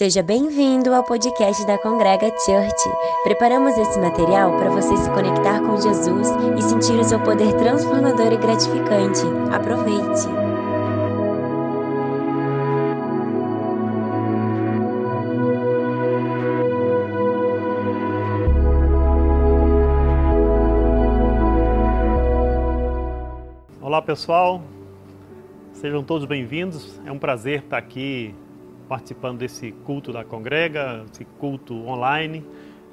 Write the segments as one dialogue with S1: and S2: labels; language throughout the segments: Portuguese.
S1: Seja bem-vindo ao podcast da Congrega Church. Preparamos esse material para você se conectar com Jesus e sentir o seu poder transformador e gratificante. Aproveite!
S2: Olá pessoal, sejam todos bem-vindos. É um prazer estar aqui participando desse culto da Congrega, esse culto online.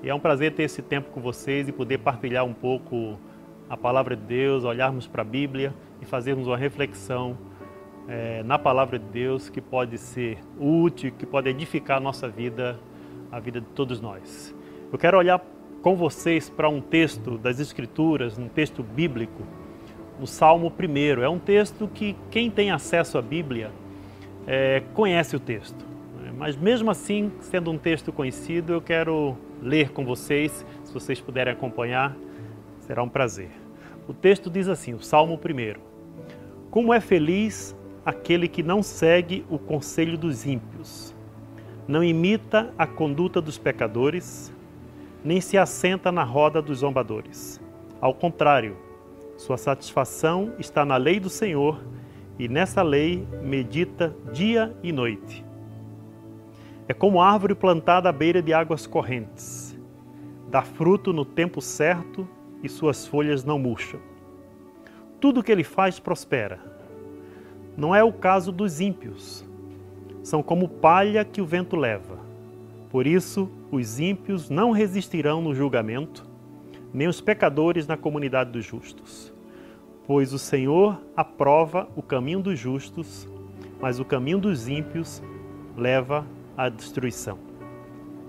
S2: E é um prazer ter esse tempo com vocês e poder partilhar um pouco a palavra de Deus, olharmos para a Bíblia e fazermos uma reflexão é, na palavra de Deus que pode ser útil, que pode edificar a nossa vida, a vida de todos nós. Eu quero olhar com vocês para um texto das Escrituras, um texto bíblico, no Salmo 1. É um texto que quem tem acesso à Bíblia é, conhece o texto. Mas mesmo assim, sendo um texto conhecido, eu quero ler com vocês. Se vocês puderem acompanhar, será um prazer. O texto diz assim, o Salmo 1. Como é feliz aquele que não segue o conselho dos ímpios, não imita a conduta dos pecadores, nem se assenta na roda dos zombadores. Ao contrário, sua satisfação está na lei do Senhor e nessa lei medita dia e noite. É como árvore plantada à beira de águas correntes. Dá fruto no tempo certo e suas folhas não murcham. Tudo que ele faz prospera. Não é o caso dos ímpios. São como palha que o vento leva. Por isso, os ímpios não resistirão no julgamento, nem os pecadores na comunidade dos justos. Pois o Senhor aprova o caminho dos justos, mas o caminho dos ímpios leva a destruição.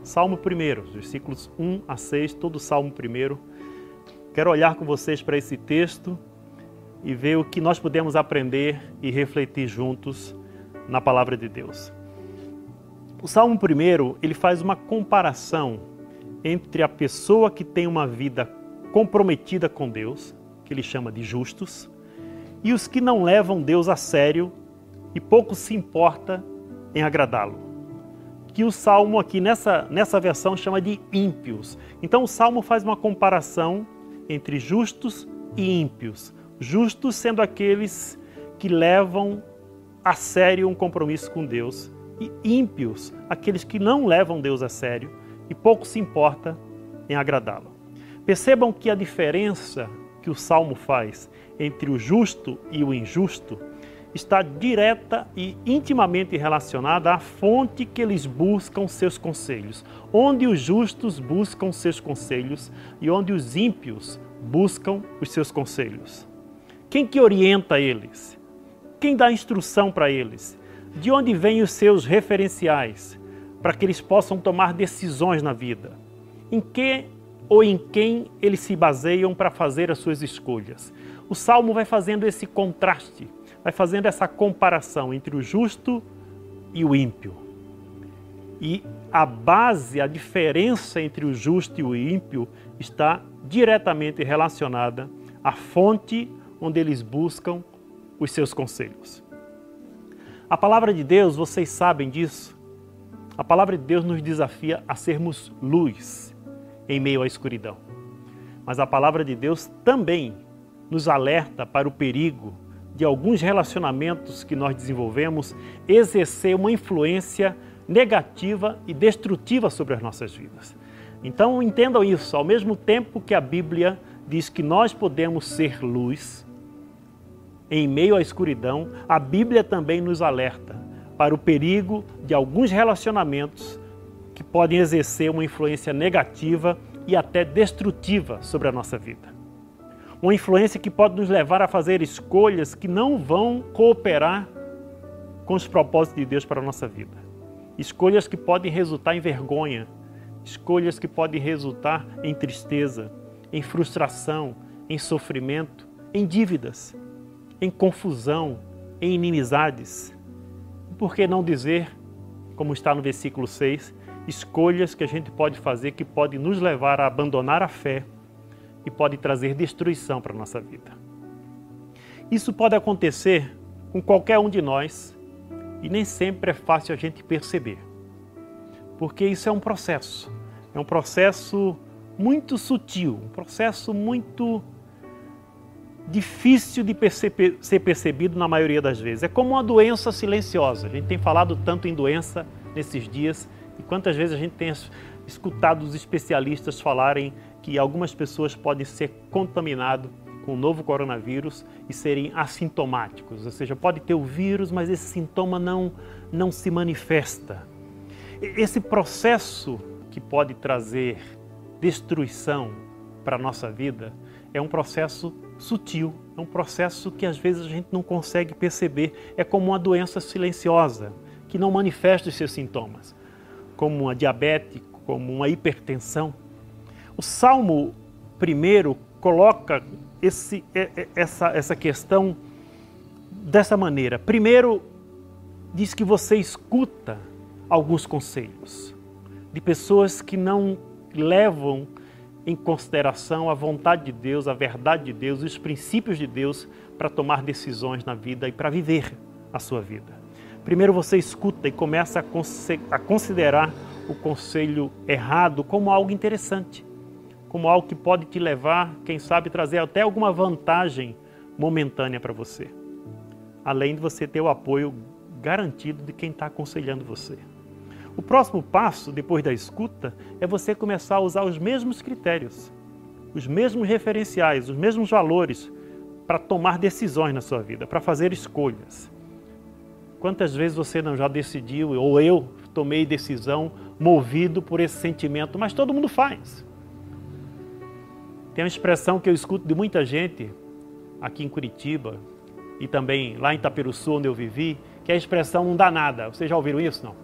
S2: Salmo 1, versículos 1 a 6, todo o Salmo 1. Quero olhar com vocês para esse texto e ver o que nós podemos aprender e refletir juntos na palavra de Deus. O Salmo 1, ele faz uma comparação entre a pessoa que tem uma vida comprometida com Deus, que ele chama de justos, e os que não levam Deus a sério e pouco se importa em agradá-lo que o salmo aqui nessa, nessa versão chama de ímpios. Então o salmo faz uma comparação entre justos e ímpios. Justos sendo aqueles que levam a sério um compromisso com Deus, e ímpios, aqueles que não levam Deus a sério e pouco se importa em agradá-lo. Percebam que a diferença que o salmo faz entre o justo e o injusto está direta e intimamente relacionada à fonte que eles buscam seus conselhos. Onde os justos buscam seus conselhos e onde os ímpios buscam os seus conselhos. Quem que orienta eles? Quem dá instrução para eles? De onde vêm os seus referenciais para que eles possam tomar decisões na vida? Em que ou em quem eles se baseiam para fazer as suas escolhas? O salmo vai fazendo esse contraste vai fazendo essa comparação entre o justo e o ímpio. E a base, a diferença entre o justo e o ímpio está diretamente relacionada à fonte onde eles buscam os seus conselhos. A palavra de Deus, vocês sabem disso, a palavra de Deus nos desafia a sermos luz em meio à escuridão. Mas a palavra de Deus também nos alerta para o perigo de alguns relacionamentos que nós desenvolvemos exercer uma influência negativa e destrutiva sobre as nossas vidas. Então entendam isso, ao mesmo tempo que a Bíblia diz que nós podemos ser luz em meio à escuridão, a Bíblia também nos alerta para o perigo de alguns relacionamentos que podem exercer uma influência negativa e até destrutiva sobre a nossa vida uma influência que pode nos levar a fazer escolhas que não vão cooperar com os propósitos de Deus para a nossa vida. Escolhas que podem resultar em vergonha, escolhas que podem resultar em tristeza, em frustração, em sofrimento, em dívidas, em confusão, em inimizades. Por que não dizer, como está no versículo 6, escolhas que a gente pode fazer que podem nos levar a abandonar a fé e pode trazer destruição para a nossa vida. Isso pode acontecer com qualquer um de nós e nem sempre é fácil a gente perceber. porque isso é um processo. É um processo muito sutil, um processo muito difícil de ser percebido na maioria das vezes. É como uma doença silenciosa. A gente tem falado tanto em doença nesses dias e quantas vezes a gente tem escutado os especialistas falarem que algumas pessoas podem ser contaminadas com o novo coronavírus e serem assintomáticos, ou seja, pode ter o vírus, mas esse sintoma não, não se manifesta. Esse processo que pode trazer destruição para a nossa vida é um processo sutil, é um processo que às vezes a gente não consegue perceber, é como uma doença silenciosa, que não manifesta os seus sintomas, como uma diabetes, como uma hipertensão. O Salmo primeiro coloca esse, essa, essa questão dessa maneira. Primeiro, diz que você escuta alguns conselhos de pessoas que não levam em consideração a vontade de Deus, a verdade de Deus, os princípios de Deus para tomar decisões na vida e para viver a sua vida. Primeiro você escuta e começa a considerar o conselho errado como algo interessante, como algo que pode te levar, quem sabe, trazer até alguma vantagem momentânea para você, além de você ter o apoio garantido de quem está aconselhando você. O próximo passo, depois da escuta, é você começar a usar os mesmos critérios, os mesmos referenciais, os mesmos valores para tomar decisões na sua vida, para fazer escolhas. Quantas vezes você não já decidiu, ou eu tomei decisão movido por esse sentimento, mas todo mundo faz. Tem uma expressão que eu escuto de muita gente aqui em Curitiba e também lá em Itaperuçu, onde eu vivi, que é a expressão não dá nada. Vocês já ouviram isso? Não?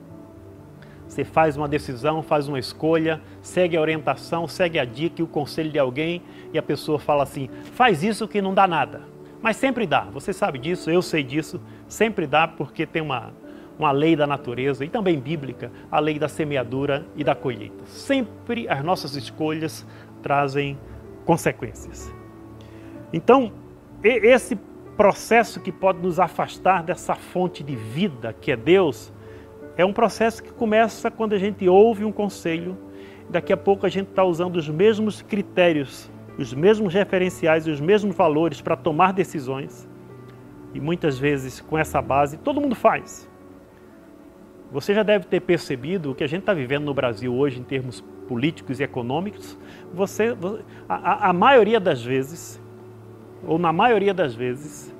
S2: Você faz uma decisão, faz uma escolha, segue a orientação, segue a dica e o conselho de alguém e a pessoa fala assim: faz isso que não dá nada. Mas sempre dá, você sabe disso, eu sei disso, sempre dá porque tem uma, uma lei da natureza e também bíblica, a lei da semeadura e da colheita. Sempre as nossas escolhas trazem consequências. Então, esse processo que pode nos afastar dessa fonte de vida que é Deus, é um processo que começa quando a gente ouve um conselho, daqui a pouco a gente está usando os mesmos critérios, os mesmos referenciais os mesmos valores para tomar decisões. E muitas vezes com essa base todo mundo faz. Você já deve ter percebido o que a gente está vivendo no Brasil hoje em termos políticos e econômicos. Você, a, a maioria das vezes, ou na maioria das vezes,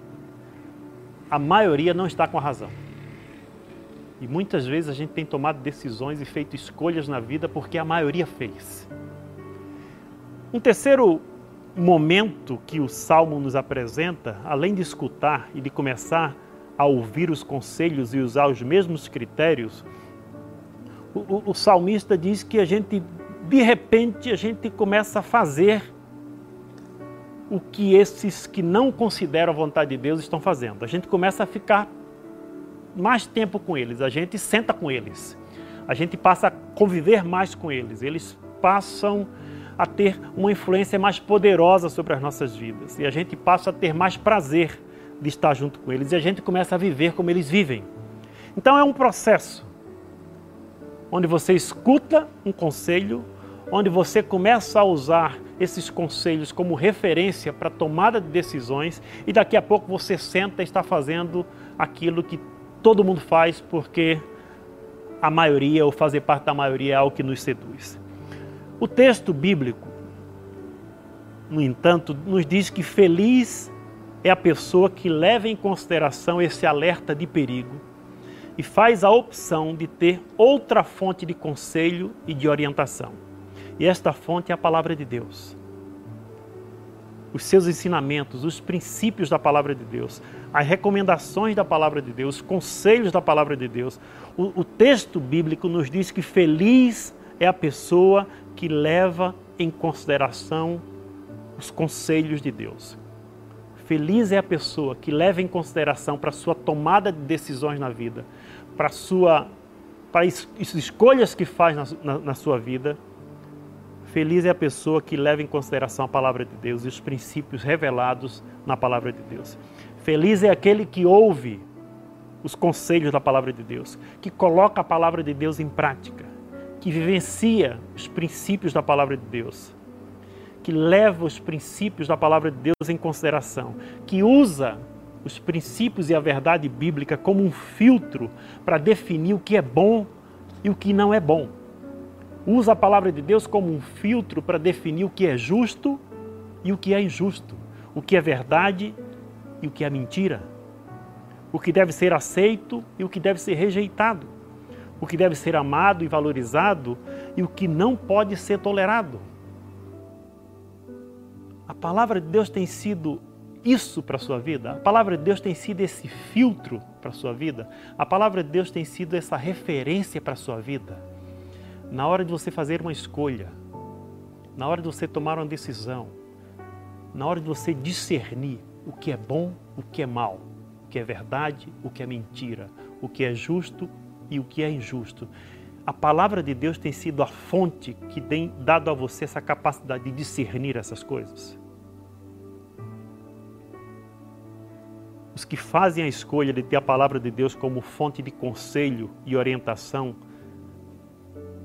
S2: a maioria não está com a razão. E muitas vezes a gente tem tomado decisões e feito escolhas na vida porque a maioria fez. Um terceiro momento que o Salmo nos apresenta, além de escutar e de começar a ouvir os conselhos e usar os mesmos critérios, o, o, o salmista diz que a gente, de repente, a gente começa a fazer o que esses que não consideram a vontade de Deus estão fazendo. A gente começa a ficar mais tempo com eles, a gente senta com eles, a gente passa a conviver mais com eles, eles passam a ter uma influência mais poderosa sobre as nossas vidas e a gente passa a ter mais prazer de estar junto com eles e a gente começa a viver como eles vivem. Então é um processo onde você escuta um conselho, onde você começa a usar esses conselhos como referência para tomada de decisões e daqui a pouco você senta e está fazendo aquilo que todo mundo faz porque a maioria ou fazer parte da maioria é algo que nos seduz. O texto bíblico, no entanto, nos diz que feliz é a pessoa que leva em consideração esse alerta de perigo e faz a opção de ter outra fonte de conselho e de orientação. E esta fonte é a palavra de Deus os seus ensinamentos, os princípios da palavra de Deus, as recomendações da palavra de Deus, os conselhos da palavra de Deus. O, o texto bíblico nos diz que feliz é a pessoa que leva em consideração os conselhos de Deus. Feliz é a pessoa que leva em consideração para sua tomada de decisões na vida, para sua para as escolhas que faz na, na, na sua vida, Feliz é a pessoa que leva em consideração a palavra de Deus e os princípios revelados na palavra de Deus. Feliz é aquele que ouve os conselhos da palavra de Deus, que coloca a palavra de Deus em prática, que vivencia os princípios da palavra de Deus, que leva os princípios da palavra de Deus em consideração, que usa os princípios e a verdade bíblica como um filtro para definir o que é bom e o que não é bom. Usa a palavra de Deus como um filtro para definir o que é justo e o que é injusto, o que é verdade e o que é mentira, o que deve ser aceito e o que deve ser rejeitado, o que deve ser amado e valorizado e o que não pode ser tolerado. A palavra de Deus tem sido isso para a sua vida? A palavra de Deus tem sido esse filtro para a sua vida? A palavra de Deus tem sido essa referência para a sua vida? Na hora de você fazer uma escolha, na hora de você tomar uma decisão, na hora de você discernir o que é bom, o que é mal, o que é verdade, o que é mentira, o que é justo e o que é injusto. A palavra de Deus tem sido a fonte que tem dado a você essa capacidade de discernir essas coisas. Os que fazem a escolha de ter a palavra de Deus como fonte de conselho e orientação,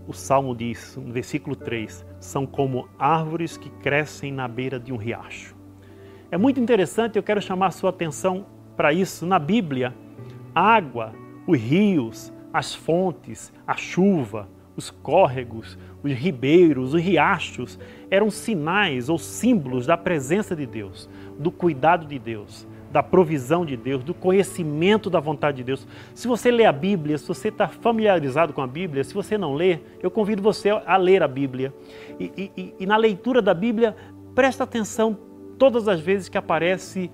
S2: o Salmo diz, no versículo 3, são como árvores que crescem na beira de um riacho. É muito interessante, eu quero chamar a sua atenção para isso. Na Bíblia, a água, os rios, as fontes, a chuva, os córregos, os ribeiros, os riachos eram sinais ou símbolos da presença de Deus, do cuidado de Deus, da provisão de Deus, do conhecimento da vontade de Deus. Se você lê a Bíblia, se você está familiarizado com a Bíblia, se você não lê, eu convido você a ler a Bíblia. E, e, e na leitura da Bíblia, presta atenção todas as vezes que aparece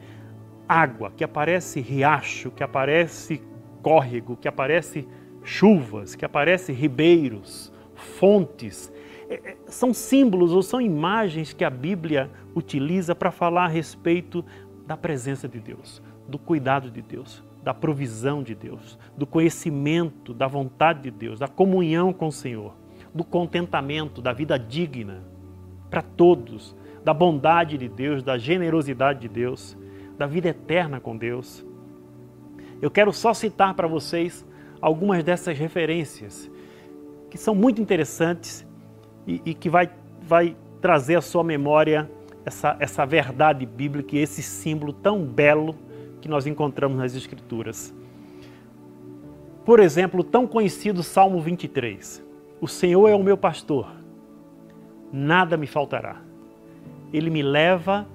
S2: água, que aparece riacho, que aparece córrego, que aparece chuvas, que aparece ribeiros, fontes. É, é, são símbolos ou são imagens que a Bíblia utiliza para falar a respeito da presença de Deus, do cuidado de Deus, da provisão de Deus, do conhecimento da vontade de Deus, da comunhão com o Senhor, do contentamento, da vida digna para todos, da bondade de Deus, da generosidade de Deus, da vida eterna com Deus. Eu quero só citar para vocês algumas dessas referências que são muito interessantes e, e que vai, vai trazer à sua memória essa, essa verdade bíblica e esse símbolo tão belo que nós encontramos nas Escrituras. Por exemplo, o tão conhecido Salmo 23. O Senhor é o meu pastor, nada me faltará. Ele me leva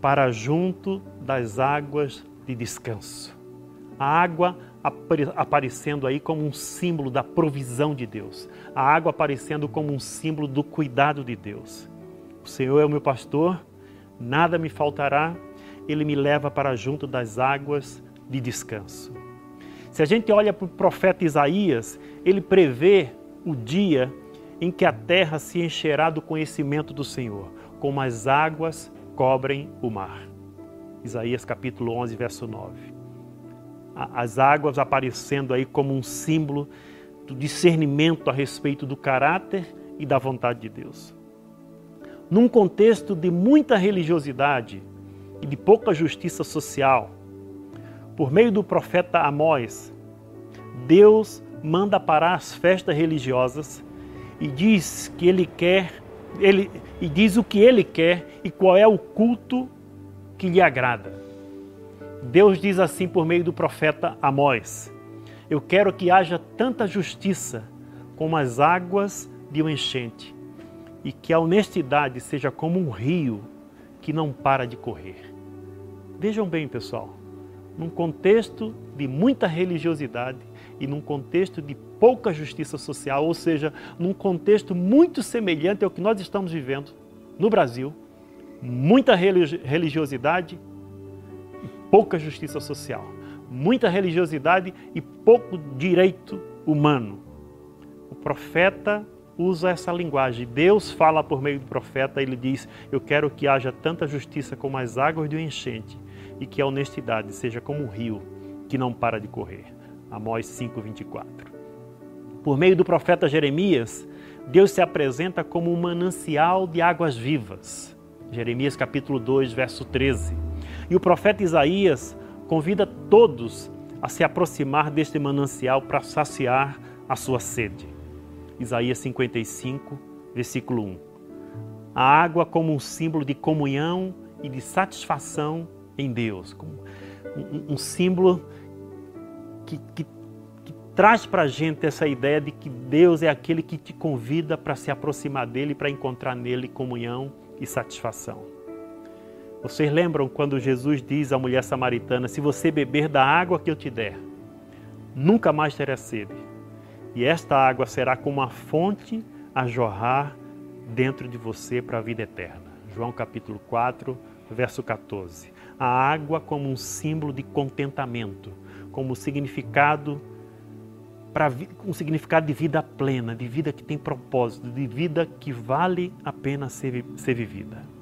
S2: para junto das águas de descanso. A água aparecendo aí como um símbolo da provisão de Deus. A água aparecendo como um símbolo do cuidado de Deus. O Senhor é o meu pastor, nada me faltará, ele me leva para junto das águas de descanso. Se a gente olha para o profeta Isaías, ele prevê o dia em que a terra se encherá do conhecimento do Senhor, como as águas cobrem o mar. Isaías capítulo 11, verso 9. As águas aparecendo aí como um símbolo do discernimento a respeito do caráter e da vontade de Deus num contexto de muita religiosidade e de pouca justiça social, por meio do profeta Amós, Deus manda parar as festas religiosas e diz que ele quer, ele e diz o que ele quer e qual é o culto que lhe agrada. Deus diz assim por meio do profeta Amós: Eu quero que haja tanta justiça como as águas de uma enchente e que a honestidade seja como um rio que não para de correr. Vejam bem, pessoal, num contexto de muita religiosidade e num contexto de pouca justiça social, ou seja, num contexto muito semelhante ao que nós estamos vivendo no Brasil, muita religiosidade pouca justiça social, muita religiosidade e pouco direito humano. O profeta usa essa linguagem. Deus fala por meio do profeta, ele diz: Eu quero que haja tanta justiça como as águas de um enchente e que a honestidade seja como um rio que não para de correr. Amós 5:24. Por meio do profeta Jeremias, Deus se apresenta como um manancial de águas vivas. Jeremias capítulo 2, verso 13. E o profeta Isaías convida todos a se aproximar deste manancial para saciar a sua sede. Isaías 55, versículo 1. A água como um símbolo de comunhão e de satisfação em Deus, um, um símbolo que, que, que traz para a gente essa ideia de que Deus é aquele que te convida para se aproximar dele, para encontrar nele comunhão e satisfação. Vocês lembram quando Jesus diz à mulher samaritana: Se você beber da água que eu te der, nunca mais terá sede, e esta água será como uma fonte a jorrar dentro de você para a vida eterna. João capítulo 4, verso 14. A água como um símbolo de contentamento, como significado para um significado de vida plena, de vida que tem propósito, de vida que vale a pena ser, ser vivida.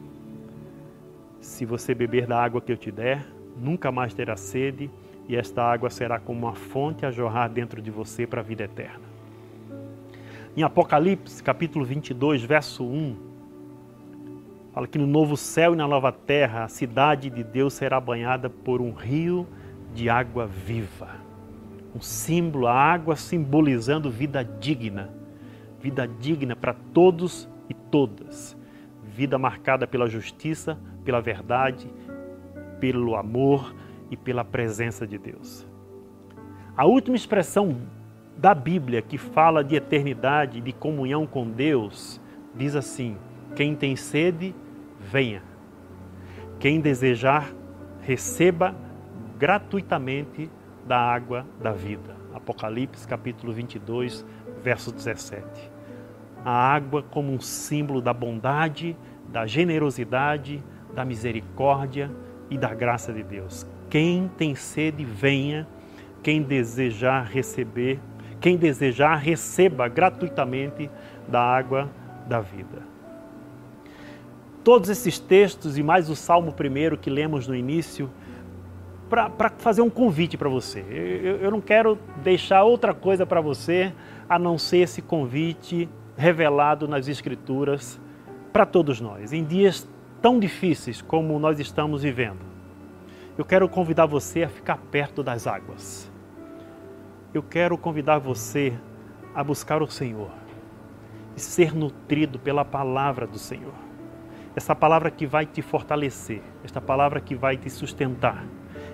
S2: Se você beber da água que eu te der, nunca mais terá sede, e esta água será como uma fonte a jorrar dentro de você para a vida eterna. Em Apocalipse, capítulo 22, verso 1, fala que no novo céu e na nova terra a cidade de Deus será banhada por um rio de água viva. Um símbolo, a água simbolizando vida digna. Vida digna para todos e todas. Vida marcada pela justiça, pela verdade, pelo amor e pela presença de Deus. A última expressão da Bíblia que fala de eternidade, de comunhão com Deus, diz assim: quem tem sede, venha. Quem desejar, receba gratuitamente da água da vida. Apocalipse capítulo 22, verso 17. A água como um símbolo da bondade, da generosidade, da misericórdia e da graça de Deus. Quem tem sede, venha. Quem desejar receber, quem desejar, receba gratuitamente da água da vida. Todos esses textos e mais o Salmo primeiro que lemos no início, para fazer um convite para você. Eu, eu não quero deixar outra coisa para você a não ser esse convite revelado nas Escrituras para todos nós. Em dias tão difíceis como nós estamos vivendo, eu quero convidar você a ficar perto das águas. Eu quero convidar você a buscar o Senhor e ser nutrido pela palavra do Senhor. Essa palavra que vai te fortalecer, essa palavra que vai te sustentar,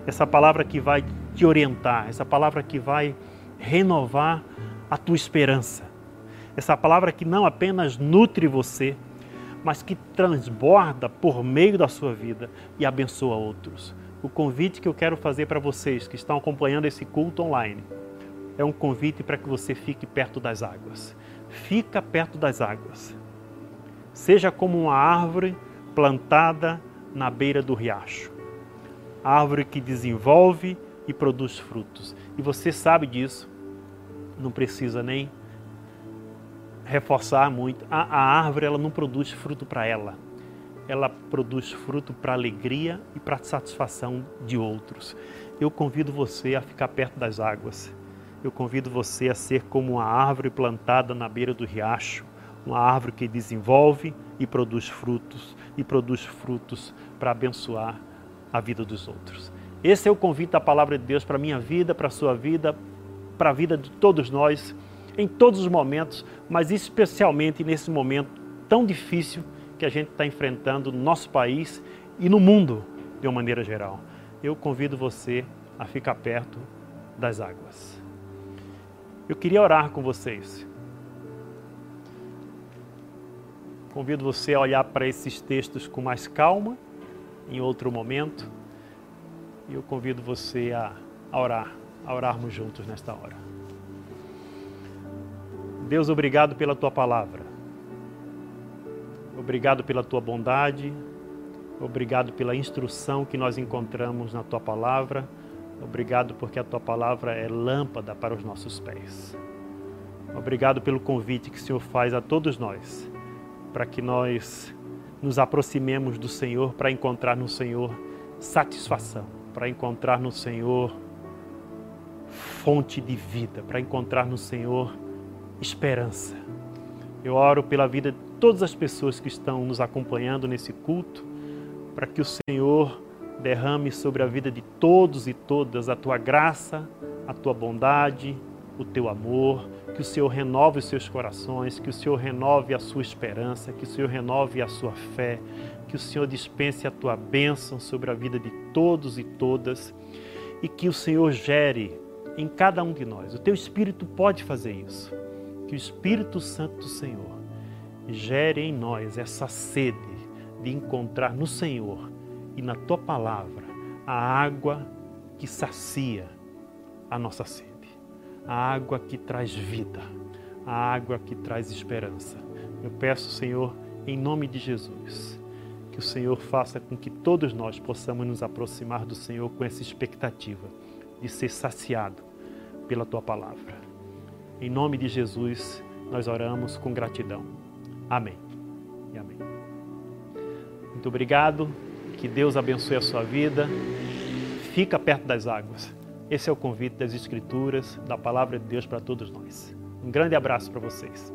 S2: essa palavra que vai te orientar, essa palavra que vai renovar a tua esperança. Essa palavra que não apenas nutre você, mas que transborda por meio da sua vida e abençoa outros. O convite que eu quero fazer para vocês que estão acompanhando esse culto online é um convite para que você fique perto das águas. Fica perto das águas. Seja como uma árvore plantada na beira do riacho. Árvore que desenvolve e produz frutos. E você sabe disso. Não precisa nem reforçar muito. A, a árvore ela não produz fruto para ela. Ela produz fruto para alegria e para satisfação de outros. Eu convido você a ficar perto das águas. Eu convido você a ser como uma árvore plantada na beira do riacho, uma árvore que desenvolve e produz frutos e produz frutos para abençoar a vida dos outros. Esse é o convite da palavra de Deus para a minha vida, para a sua vida, para a vida de todos nós em todos os momentos, mas especialmente nesse momento tão difícil que a gente está enfrentando no nosso país e no mundo de uma maneira geral. Eu convido você a ficar perto das águas. Eu queria orar com vocês. Convido você a olhar para esses textos com mais calma, em outro momento. E eu convido você a, orar, a orarmos juntos nesta hora. Deus, obrigado pela tua palavra. Obrigado pela tua bondade. Obrigado pela instrução que nós encontramos na tua palavra. Obrigado porque a tua palavra é lâmpada para os nossos pés. Obrigado pelo convite que o Senhor faz a todos nós, para que nós nos aproximemos do Senhor para encontrar no Senhor satisfação, para encontrar no Senhor fonte de vida, para encontrar no Senhor esperança. Eu oro pela vida de todas as pessoas que estão nos acompanhando nesse culto, para que o Senhor derrame sobre a vida de todos e todas a tua graça, a tua bondade, o teu amor
S3: que o Senhor renove os seus corações, que o Senhor renove a sua esperança, que o Senhor renove a sua fé, que o Senhor dispense a tua bênção sobre a vida de todos e todas e que o Senhor gere em cada um de nós. O teu Espírito pode fazer isso. Que o Espírito Santo do Senhor gere em nós essa sede de encontrar no Senhor e na tua palavra a água que sacia a nossa sede a água que traz vida, a água que traz esperança. Eu peço, Senhor, em nome de Jesus, que o Senhor faça com que todos nós possamos nos aproximar do Senhor com essa expectativa de ser saciado pela tua palavra. Em nome de Jesus, nós oramos com gratidão. Amém. E amém. Muito obrigado. Que Deus abençoe a sua vida. Fica perto das águas. Esse é o convite das Escrituras, da palavra de Deus para todos nós. Um grande abraço para vocês.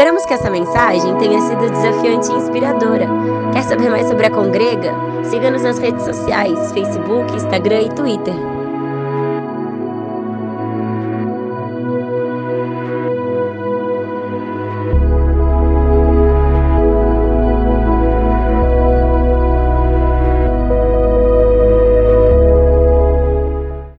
S1: Esperamos que essa mensagem tenha sido desafiante e inspiradora. Quer saber mais sobre a Congrega? Siga-nos nas redes sociais, Facebook, Instagram e Twitter.